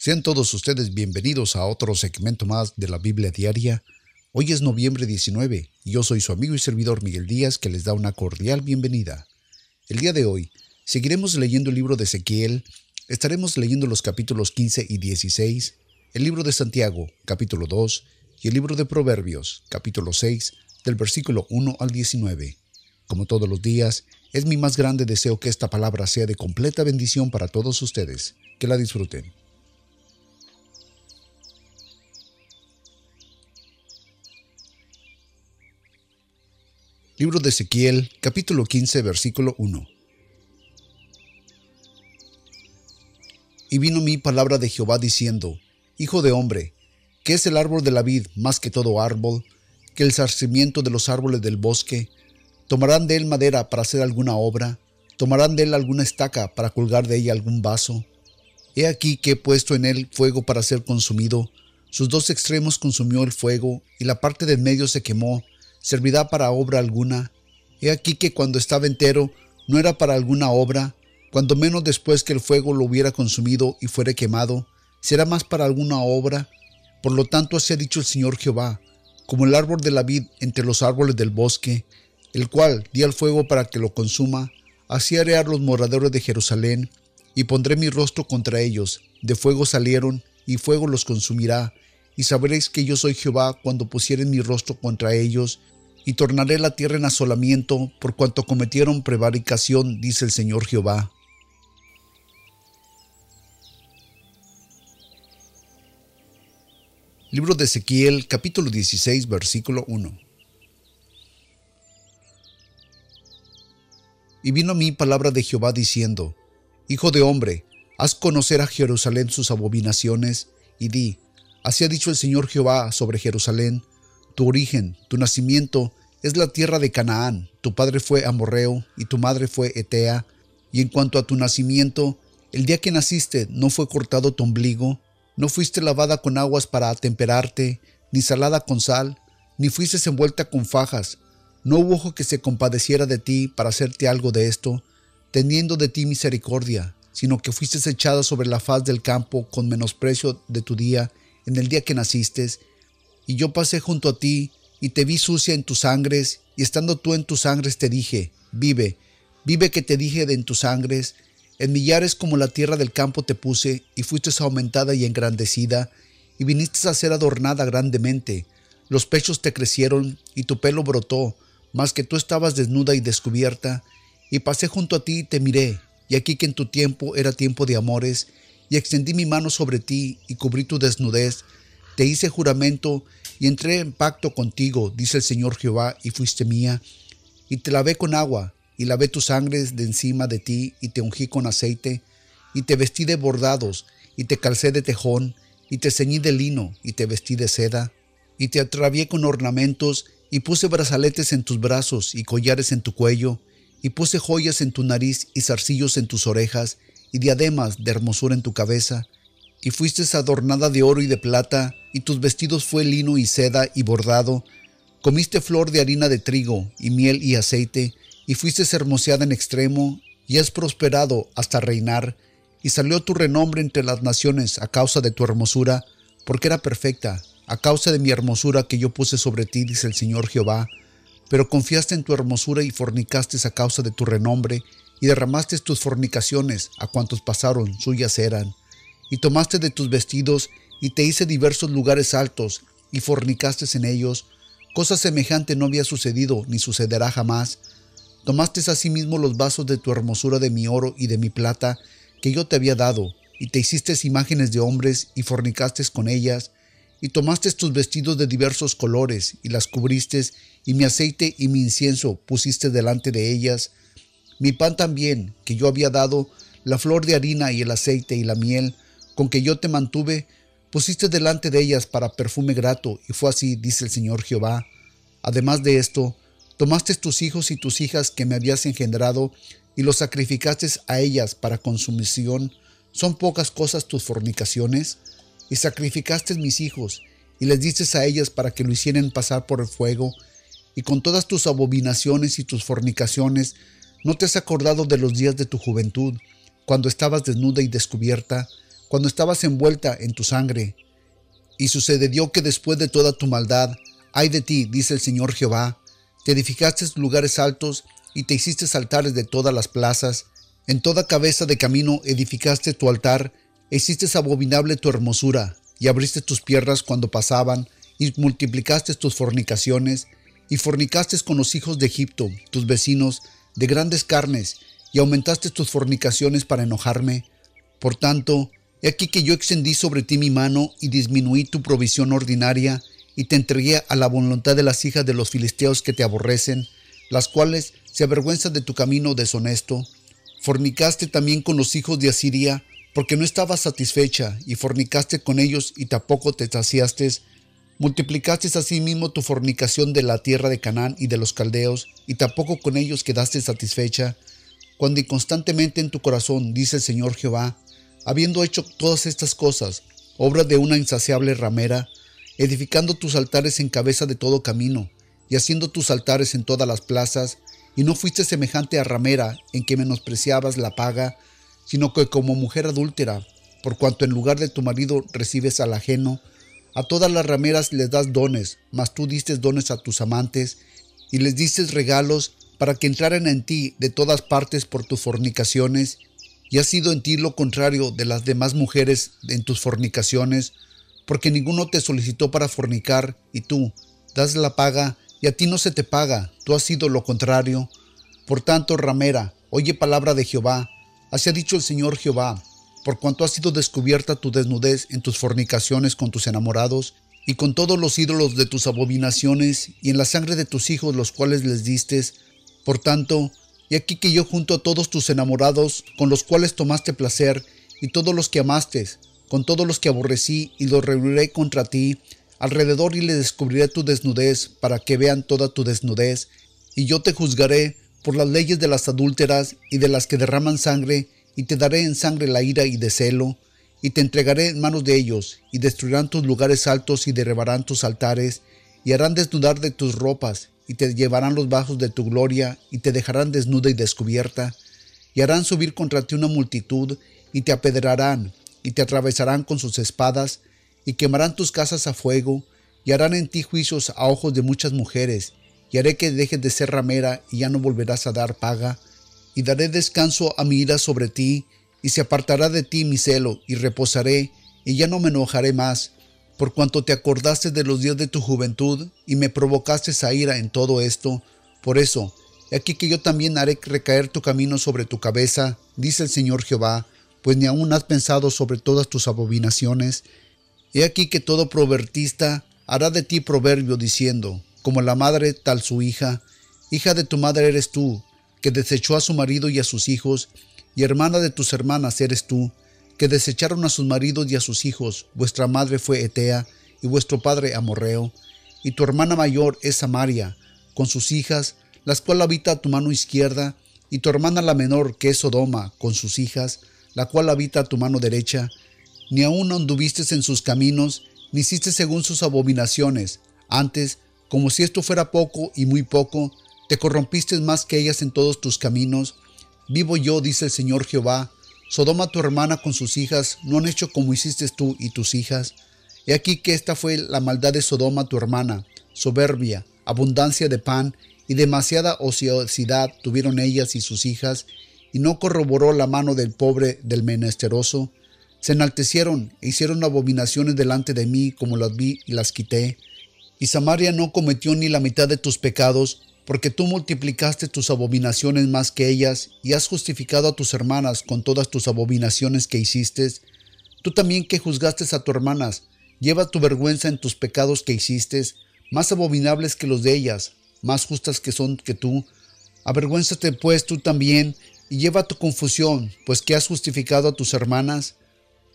Sean todos ustedes bienvenidos a otro segmento más de la Biblia Diaria. Hoy es noviembre 19 y yo soy su amigo y servidor Miguel Díaz que les da una cordial bienvenida. El día de hoy seguiremos leyendo el libro de Ezequiel, estaremos leyendo los capítulos 15 y 16, el libro de Santiago, capítulo 2, y el libro de Proverbios, capítulo 6, del versículo 1 al 19. Como todos los días, es mi más grande deseo que esta palabra sea de completa bendición para todos ustedes. Que la disfruten. Libro de Ezequiel, capítulo 15, versículo 1. Y vino mi palabra de Jehová diciendo, Hijo de hombre, ¿qué es el árbol de la vid más que todo árbol? Que el zarcimiento de los árboles del bosque, ¿Tomarán de él madera para hacer alguna obra? ¿Tomarán de él alguna estaca para colgar de ella algún vaso? He aquí que he puesto en él fuego para ser consumido. Sus dos extremos consumió el fuego, y la parte del medio se quemó. ¿Servirá para obra alguna? He aquí que cuando estaba entero no era para alguna obra, cuando menos después que el fuego lo hubiera consumido y fuere quemado, será más para alguna obra. Por lo tanto así ha dicho el Señor Jehová, como el árbol de la vid entre los árboles del bosque, el cual di al fuego para que lo consuma, así haré a los moradores de Jerusalén, y pondré mi rostro contra ellos, de fuego salieron, y fuego los consumirá, y sabréis que yo soy Jehová cuando pusieren mi rostro contra ellos, y tornaré la tierra en asolamiento por cuanto cometieron prevaricación, dice el Señor Jehová. Libro de Ezequiel capítulo 16 versículo 1 Y vino a mí palabra de Jehová diciendo, Hijo de hombre, haz conocer a Jerusalén sus abominaciones, y di, Así ha dicho el Señor Jehová sobre Jerusalén, tu origen, tu nacimiento, es la tierra de Canaán, tu padre fue Amorreo, y tu madre fue Etea, y en cuanto a tu nacimiento, el día que naciste no fue cortado tu ombligo, no fuiste lavada con aguas para atemperarte, ni salada con sal, ni fuiste envuelta con fajas, no hubo ojo que se compadeciera de ti para hacerte algo de esto, teniendo de ti misericordia, sino que fuiste echada sobre la faz del campo con menosprecio de tu día, en el día que naciste, y yo pasé junto a ti, y te vi sucia en tus sangres, y estando tú en tus sangres te dije, vive, vive que te dije de en tus sangres, en millares como la tierra del campo te puse, y fuiste aumentada y engrandecida, y viniste a ser adornada grandemente, los pechos te crecieron, y tu pelo brotó, mas que tú estabas desnuda y descubierta, y pasé junto a ti y te miré, y aquí que en tu tiempo era tiempo de amores, y extendí mi mano sobre ti y cubrí tu desnudez, te hice juramento y entré en pacto contigo, dice el Señor Jehová, y fuiste mía, y te lavé con agua, y lavé tus sangres de encima de ti, y te ungí con aceite, y te vestí de bordados, y te calcé de tejón, y te ceñí de lino, y te vestí de seda, y te atravié con ornamentos, y puse brazaletes en tus brazos y collares en tu cuello, y puse joyas en tu nariz y zarcillos en tus orejas, y diademas de hermosura en tu cabeza, y fuiste adornada de oro y de plata, y tus vestidos fue lino y seda y bordado, comiste flor de harina de trigo, y miel y aceite, y fuiste hermoseada en extremo, y has prosperado hasta reinar, y salió tu renombre entre las naciones a causa de tu hermosura, porque era perfecta, a causa de mi hermosura que yo puse sobre ti, dice el Señor Jehová, pero confiaste en tu hermosura y fornicaste a causa de tu renombre, y derramaste tus fornicaciones a cuantos pasaron, suyas eran, y tomaste de tus vestidos, y te hice diversos lugares altos, y fornicaste en ellos, cosa semejante no había sucedido, ni sucederá jamás. Tomaste asimismo los vasos de tu hermosura de mi oro y de mi plata, que yo te había dado, y te hiciste imágenes de hombres, y fornicaste con ellas, y tomaste tus vestidos de diversos colores, y las cubriste, y mi aceite y mi incienso pusiste delante de ellas, mi pan también, que yo había dado, la flor de harina y el aceite y la miel, con que yo te mantuve, pusiste delante de ellas para perfume grato, y fue así, dice el Señor Jehová. Además de esto, tomaste tus hijos y tus hijas que me habías engendrado, y los sacrificaste a ellas para consumición. ¿Son pocas cosas tus fornicaciones? y sacrificaste mis hijos, y les diste a ellas para que lo hicieran pasar por el fuego, y con todas tus abominaciones y tus fornicaciones, no te has acordado de los días de tu juventud, cuando estabas desnuda y descubierta, cuando estabas envuelta en tu sangre. Y sucedió que después de toda tu maldad, ay de ti, dice el Señor Jehová, te edificaste lugares altos y te hiciste altares de todas las plazas, en toda cabeza de camino edificaste tu altar, e hiciste abominable tu hermosura, y abriste tus piernas cuando pasaban, y multiplicaste tus fornicaciones, y fornicaste con los hijos de Egipto, tus vecinos, de grandes carnes, y aumentaste tus fornicaciones para enojarme. Por tanto, he aquí que yo extendí sobre ti mi mano y disminuí tu provisión ordinaria, y te entregué a la voluntad de las hijas de los filisteos que te aborrecen, las cuales se avergüenzan de tu camino deshonesto. Fornicaste también con los hijos de Asiria, porque no estabas satisfecha, y fornicaste con ellos y tampoco te saciaste, Multiplicaste asimismo tu fornicación de la tierra de Canaán y de los caldeos, y tampoco con ellos quedaste satisfecha, cuando inconstantemente en tu corazón, dice el Señor Jehová, habiendo hecho todas estas cosas, obra de una insaciable ramera, edificando tus altares en cabeza de todo camino, y haciendo tus altares en todas las plazas, y no fuiste semejante a ramera en que menospreciabas la paga, sino que como mujer adúltera, por cuanto en lugar de tu marido recibes al ajeno, a todas las rameras les das dones, mas tú diste dones a tus amantes y les diste regalos para que entraran en ti de todas partes por tus fornicaciones, y ha sido en ti lo contrario de las demás mujeres en tus fornicaciones, porque ninguno te solicitó para fornicar, y tú das la paga, y a ti no se te paga, tú has sido lo contrario. Por tanto, ramera, oye palabra de Jehová, así ha dicho el Señor Jehová, por cuanto ha sido descubierta tu desnudez en tus fornicaciones con tus enamorados, y con todos los ídolos de tus abominaciones, y en la sangre de tus hijos los cuales les distes. Por tanto, y aquí que yo junto a todos tus enamorados, con los cuales tomaste placer, y todos los que amaste, con todos los que aborrecí, y los reuniré contra ti, alrededor y le descubriré tu desnudez, para que vean toda tu desnudez, y yo te juzgaré por las leyes de las adúlteras y de las que derraman sangre, y te daré en sangre la ira y de celo, y te entregaré en manos de ellos, y destruirán tus lugares altos y derribarán tus altares, y harán desnudar de tus ropas, y te llevarán los bajos de tu gloria, y te dejarán desnuda y descubierta, y harán subir contra ti una multitud, y te apedrarán, y te atravesarán con sus espadas, y quemarán tus casas a fuego, y harán en ti juicios a ojos de muchas mujeres, y haré que dejes de ser ramera, y ya no volverás a dar paga, y daré descanso a mi ira sobre ti, y se apartará de ti mi celo, y reposaré, y ya no me enojaré más, por cuanto te acordaste de los días de tu juventud, y me provocaste a ira en todo esto. Por eso, he aquí que yo también haré recaer tu camino sobre tu cabeza, dice el Señor Jehová, pues ni aún has pensado sobre todas tus abominaciones. He aquí que todo provertista hará de ti proverbio diciendo, como la madre tal su hija, hija de tu madre eres tú, que desechó a su marido y a sus hijos, y hermana de tus hermanas eres tú, que desecharon a sus maridos y a sus hijos, vuestra madre fue Etea, y vuestro padre Amorreo, y tu hermana mayor es Samaria, con sus hijas, las cuales habita a tu mano izquierda, y tu hermana la menor, que es Sodoma, con sus hijas, la cual habita a tu mano derecha, ni aún anduviste en sus caminos, ni hiciste según sus abominaciones, antes, como si esto fuera poco y muy poco, te corrompiste más que ellas en todos tus caminos. Vivo yo, dice el Señor Jehová. Sodoma tu hermana con sus hijas no han hecho como hiciste tú y tus hijas. He aquí que esta fue la maldad de Sodoma tu hermana, soberbia, abundancia de pan y demasiada ociosidad tuvieron ellas y sus hijas, y no corroboró la mano del pobre del menesteroso. Se enaltecieron e hicieron abominaciones delante de mí como las vi y las quité. Y Samaria no cometió ni la mitad de tus pecados, porque tú multiplicaste tus abominaciones más que ellas, y has justificado a tus hermanas con todas tus abominaciones que hiciste, tú también que juzgaste a tus hermanas, lleva tu vergüenza en tus pecados que hiciste, más abominables que los de ellas, más justas que son que tú. Avergüénzate pues tú también, y lleva tu confusión, pues que has justificado a tus hermanas.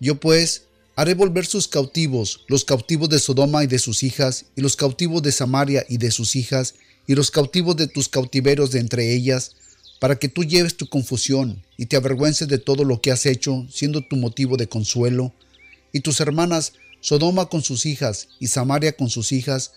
Yo pues haré volver sus cautivos, los cautivos de Sodoma y de sus hijas, y los cautivos de Samaria y de sus hijas, y los cautivos de tus cautiveros de entre ellas, para que tú lleves tu confusión y te avergüences de todo lo que has hecho, siendo tu motivo de consuelo. Y tus hermanas, Sodoma con sus hijas y Samaria con sus hijas,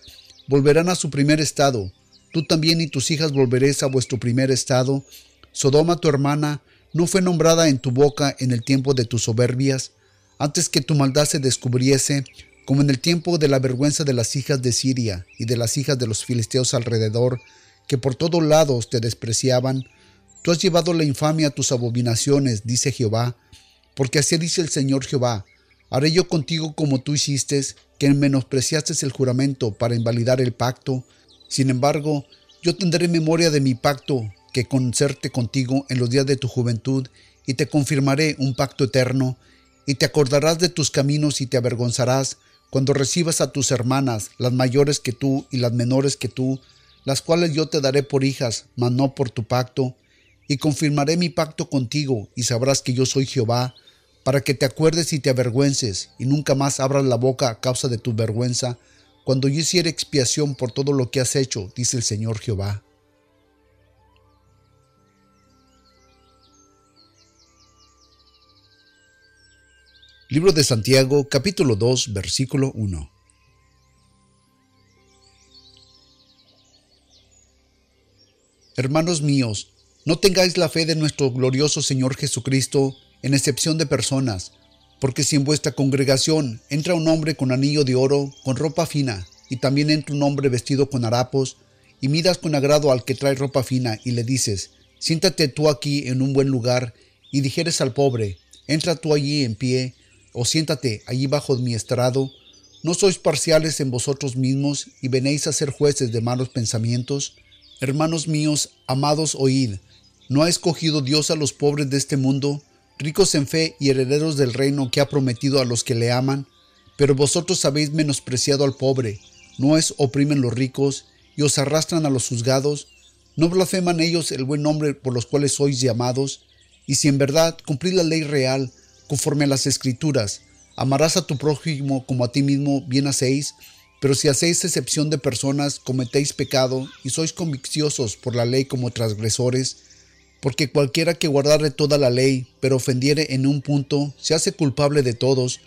volverán a su primer estado. Tú también y tus hijas volveréis a vuestro primer estado. Sodoma tu hermana no fue nombrada en tu boca en el tiempo de tus soberbias. antes que tu maldad se descubriese, como en el tiempo de la vergüenza de las hijas de Siria y de las hijas de los filisteos alrededor, que por todos lados te despreciaban, tú has llevado la infamia a tus abominaciones, dice Jehová, porque así dice el Señor Jehová, haré yo contigo como tú hiciste, que menospreciaste el juramento para invalidar el pacto. Sin embargo, yo tendré memoria de mi pacto que concerte contigo en los días de tu juventud, y te confirmaré un pacto eterno, y te acordarás de tus caminos y te avergonzarás cuando recibas a tus hermanas, las mayores que tú y las menores que tú, las cuales yo te daré por hijas, mas no por tu pacto, y confirmaré mi pacto contigo, y sabrás que yo soy Jehová, para que te acuerdes y te avergüences, y nunca más abras la boca a causa de tu vergüenza, cuando yo hiciere expiación por todo lo que has hecho, dice el Señor Jehová. Libro de Santiago, capítulo 2, versículo 1. Hermanos míos, no tengáis la fe de nuestro glorioso Señor Jesucristo en excepción de personas, porque si en vuestra congregación entra un hombre con anillo de oro, con ropa fina, y también entra un hombre vestido con harapos, y miras con agrado al que trae ropa fina, y le dices, siéntate tú aquí en un buen lugar, y dijeres al pobre, entra tú allí en pie, o siéntate allí bajo mi estrado, ¿no sois parciales en vosotros mismos y venéis a ser jueces de malos pensamientos? Hermanos míos, amados, oíd, ¿no ha escogido Dios a los pobres de este mundo, ricos en fe y herederos del reino que ha prometido a los que le aman? Pero vosotros habéis menospreciado al pobre, ¿no es oprimen los ricos y os arrastran a los juzgados? ¿No blasfeman ellos el buen nombre por los cuales sois llamados? Y si en verdad cumplid la ley real, conforme a las escrituras, amarás a tu prójimo como a ti mismo, bien hacéis, pero si hacéis excepción de personas, cometéis pecado y sois conviciosos por la ley como transgresores, porque cualquiera que guardare toda la ley, pero ofendiere en un punto, se hace culpable de todos,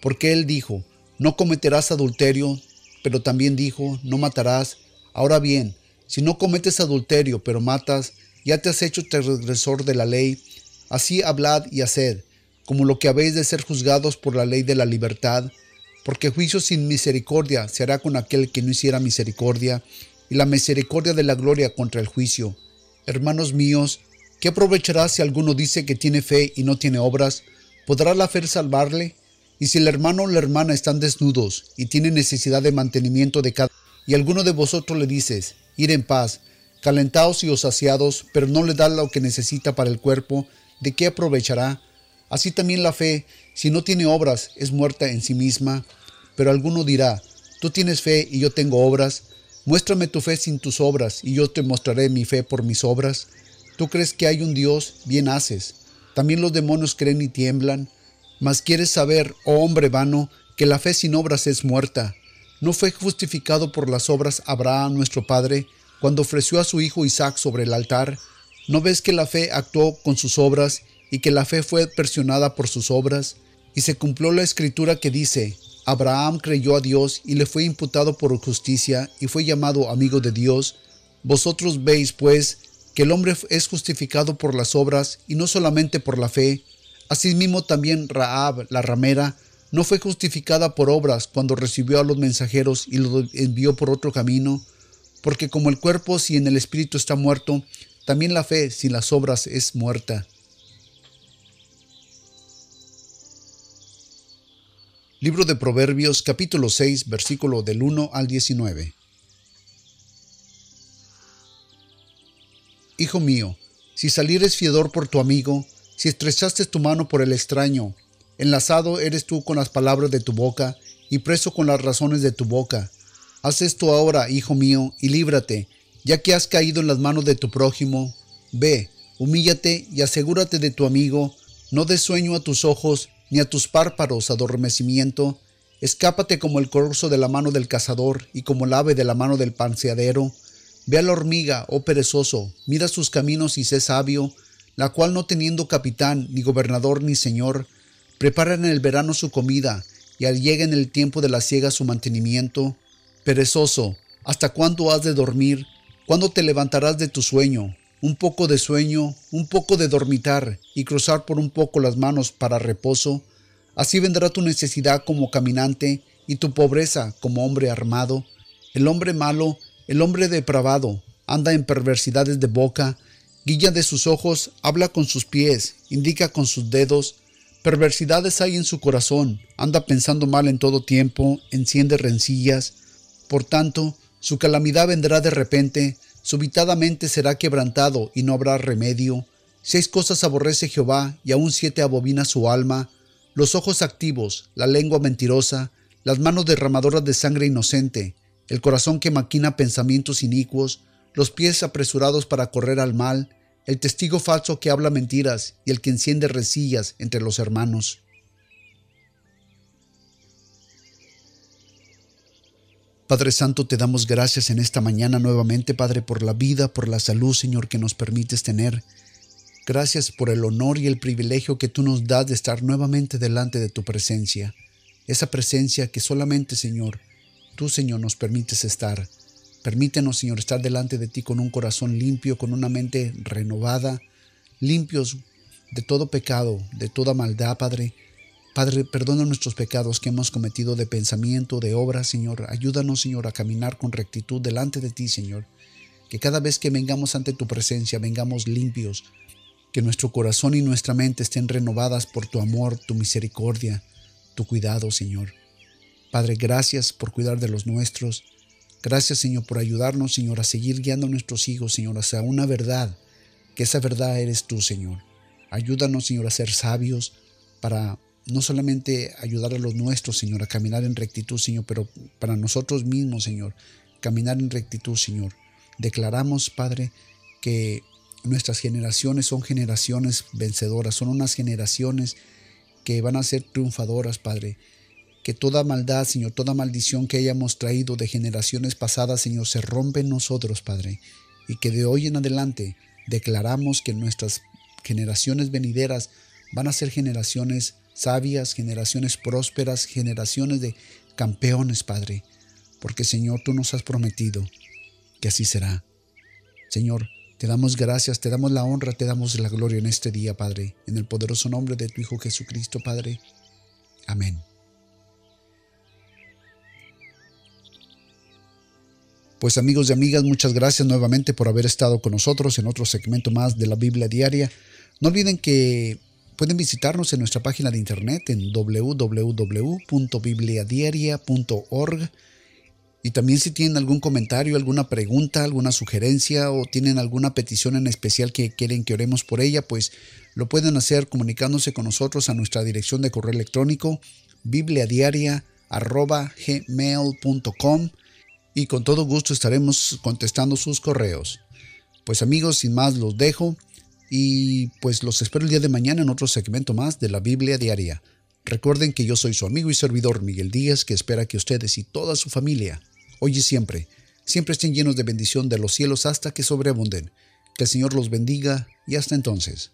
porque él dijo, no cometerás adulterio, pero también dijo, no matarás. Ahora bien, si no cometes adulterio, pero matas, ya te has hecho transgresor de la ley, así hablad y haced como lo que habéis de ser juzgados por la ley de la libertad, porque juicio sin misericordia se hará con aquel que no hiciera misericordia, y la misericordia de la gloria contra el juicio. Hermanos míos, ¿qué aprovechará si alguno dice que tiene fe y no tiene obras? ¿Podrá la fe salvarle? Y si el hermano o la hermana están desnudos y tienen necesidad de mantenimiento de cada, y alguno de vosotros le dices, ir en paz, calentaos y os pero no le da lo que necesita para el cuerpo, ¿de qué aprovechará? Así también la fe, si no tiene obras, es muerta en sí misma. Pero alguno dirá, tú tienes fe y yo tengo obras. Muéstrame tu fe sin tus obras, y yo te mostraré mi fe por mis obras. Tú crees que hay un Dios, bien haces. También los demonios creen y tiemblan. Mas quieres saber, oh hombre vano, que la fe sin obras es muerta. ¿No fue justificado por las obras Abraham nuestro Padre cuando ofreció a su hijo Isaac sobre el altar? ¿No ves que la fe actuó con sus obras y que la fe fue persionada por sus obras, y se cumplió la escritura que dice, Abraham creyó a Dios y le fue imputado por justicia y fue llamado amigo de Dios. Vosotros veis, pues, que el hombre es justificado por las obras y no solamente por la fe. Asimismo también Raab, la ramera, no fue justificada por obras cuando recibió a los mensajeros y los envió por otro camino, porque como el cuerpo sin el espíritu está muerto, también la fe sin las obras es muerta. Libro de Proverbios capítulo 6 versículo del 1 al 19. Hijo mío, si salieres fiador por tu amigo, si estrechaste tu mano por el extraño, enlazado eres tú con las palabras de tu boca y preso con las razones de tu boca. Haz esto ahora, hijo mío, y líbrate, ya que has caído en las manos de tu prójimo. Ve, humíllate y asegúrate de tu amigo, no des sueño a tus ojos, ni a tus párpados adormecimiento. Escápate como el corzo de la mano del cazador y como el ave de la mano del panseadero. Ve a la hormiga, oh perezoso, mira sus caminos y sé sabio, la cual no teniendo capitán, ni gobernador, ni señor, prepara en el verano su comida, y al llega en el tiempo de la siega su mantenimiento. Perezoso, ¿hasta cuándo has de dormir? ¿Cuándo te levantarás de tu sueño? Un poco de sueño, un poco de dormitar y cruzar por un poco las manos para reposo, Así vendrá tu necesidad como caminante y tu pobreza como hombre armado. El hombre malo, el hombre depravado, anda en perversidades de boca, guilla de sus ojos, habla con sus pies, indica con sus dedos, perversidades hay en su corazón, anda pensando mal en todo tiempo, enciende rencillas. Por tanto, su calamidad vendrá de repente, subitadamente será quebrantado y no habrá remedio. Seis cosas aborrece Jehová y aún siete abobina su alma, los ojos activos, la lengua mentirosa, las manos derramadoras de sangre inocente, el corazón que maquina pensamientos inicuos, los pies apresurados para correr al mal, el testigo falso que habla mentiras y el que enciende resillas entre los hermanos. Padre Santo, te damos gracias en esta mañana nuevamente, Padre, por la vida, por la salud, Señor, que nos permites tener. Gracias por el honor y el privilegio que tú nos das de estar nuevamente delante de tu presencia. Esa presencia que solamente, Señor, tú, Señor, nos permites estar. Permítenos, Señor, estar delante de ti con un corazón limpio, con una mente renovada, limpios de todo pecado, de toda maldad, Padre. Padre, perdona nuestros pecados que hemos cometido de pensamiento, de obra, Señor. Ayúdanos, Señor, a caminar con rectitud delante de ti, Señor. Que cada vez que vengamos ante tu presencia, vengamos limpios. Que nuestro corazón y nuestra mente estén renovadas por tu amor, tu misericordia, tu cuidado, Señor. Padre, gracias por cuidar de los nuestros. Gracias, Señor, por ayudarnos, Señor, a seguir guiando a nuestros hijos, Señor, hacia una verdad, que esa verdad eres tú, Señor. Ayúdanos, Señor, a ser sabios para no solamente ayudar a los nuestros, Señor, a caminar en rectitud, Señor, pero para nosotros mismos, Señor, caminar en rectitud, Señor. Declaramos, Padre, que nuestras generaciones son generaciones vencedoras, son unas generaciones que van a ser triunfadoras, Padre que toda maldad, Señor, toda maldición que hayamos traído de generaciones pasadas, Señor, se rompe en nosotros, Padre, y que de hoy en adelante declaramos que nuestras generaciones venideras van a ser generaciones sabias, generaciones prósperas, generaciones de campeones, Padre, porque Señor, tú nos has prometido que así será. Señor, te damos gracias, te damos la honra, te damos la gloria en este día, Padre, en el poderoso nombre de tu Hijo Jesucristo, Padre. Amén. Pues amigos y amigas, muchas gracias nuevamente por haber estado con nosotros en otro segmento más de la Biblia Diaria. No olviden que pueden visitarnos en nuestra página de internet en www.bibliadiaria.org y también si tienen algún comentario, alguna pregunta, alguna sugerencia o tienen alguna petición en especial que quieren que oremos por ella, pues lo pueden hacer comunicándose con nosotros a nuestra dirección de correo electrónico bibliadiaria.gmail.com y con todo gusto estaremos contestando sus correos. Pues amigos, sin más los dejo y pues los espero el día de mañana en otro segmento más de la Biblia Diaria. Recuerden que yo soy su amigo y servidor Miguel Díaz, que espera que ustedes y toda su familia, hoy y siempre, siempre estén llenos de bendición de los cielos hasta que sobreabunden. Que el Señor los bendiga y hasta entonces.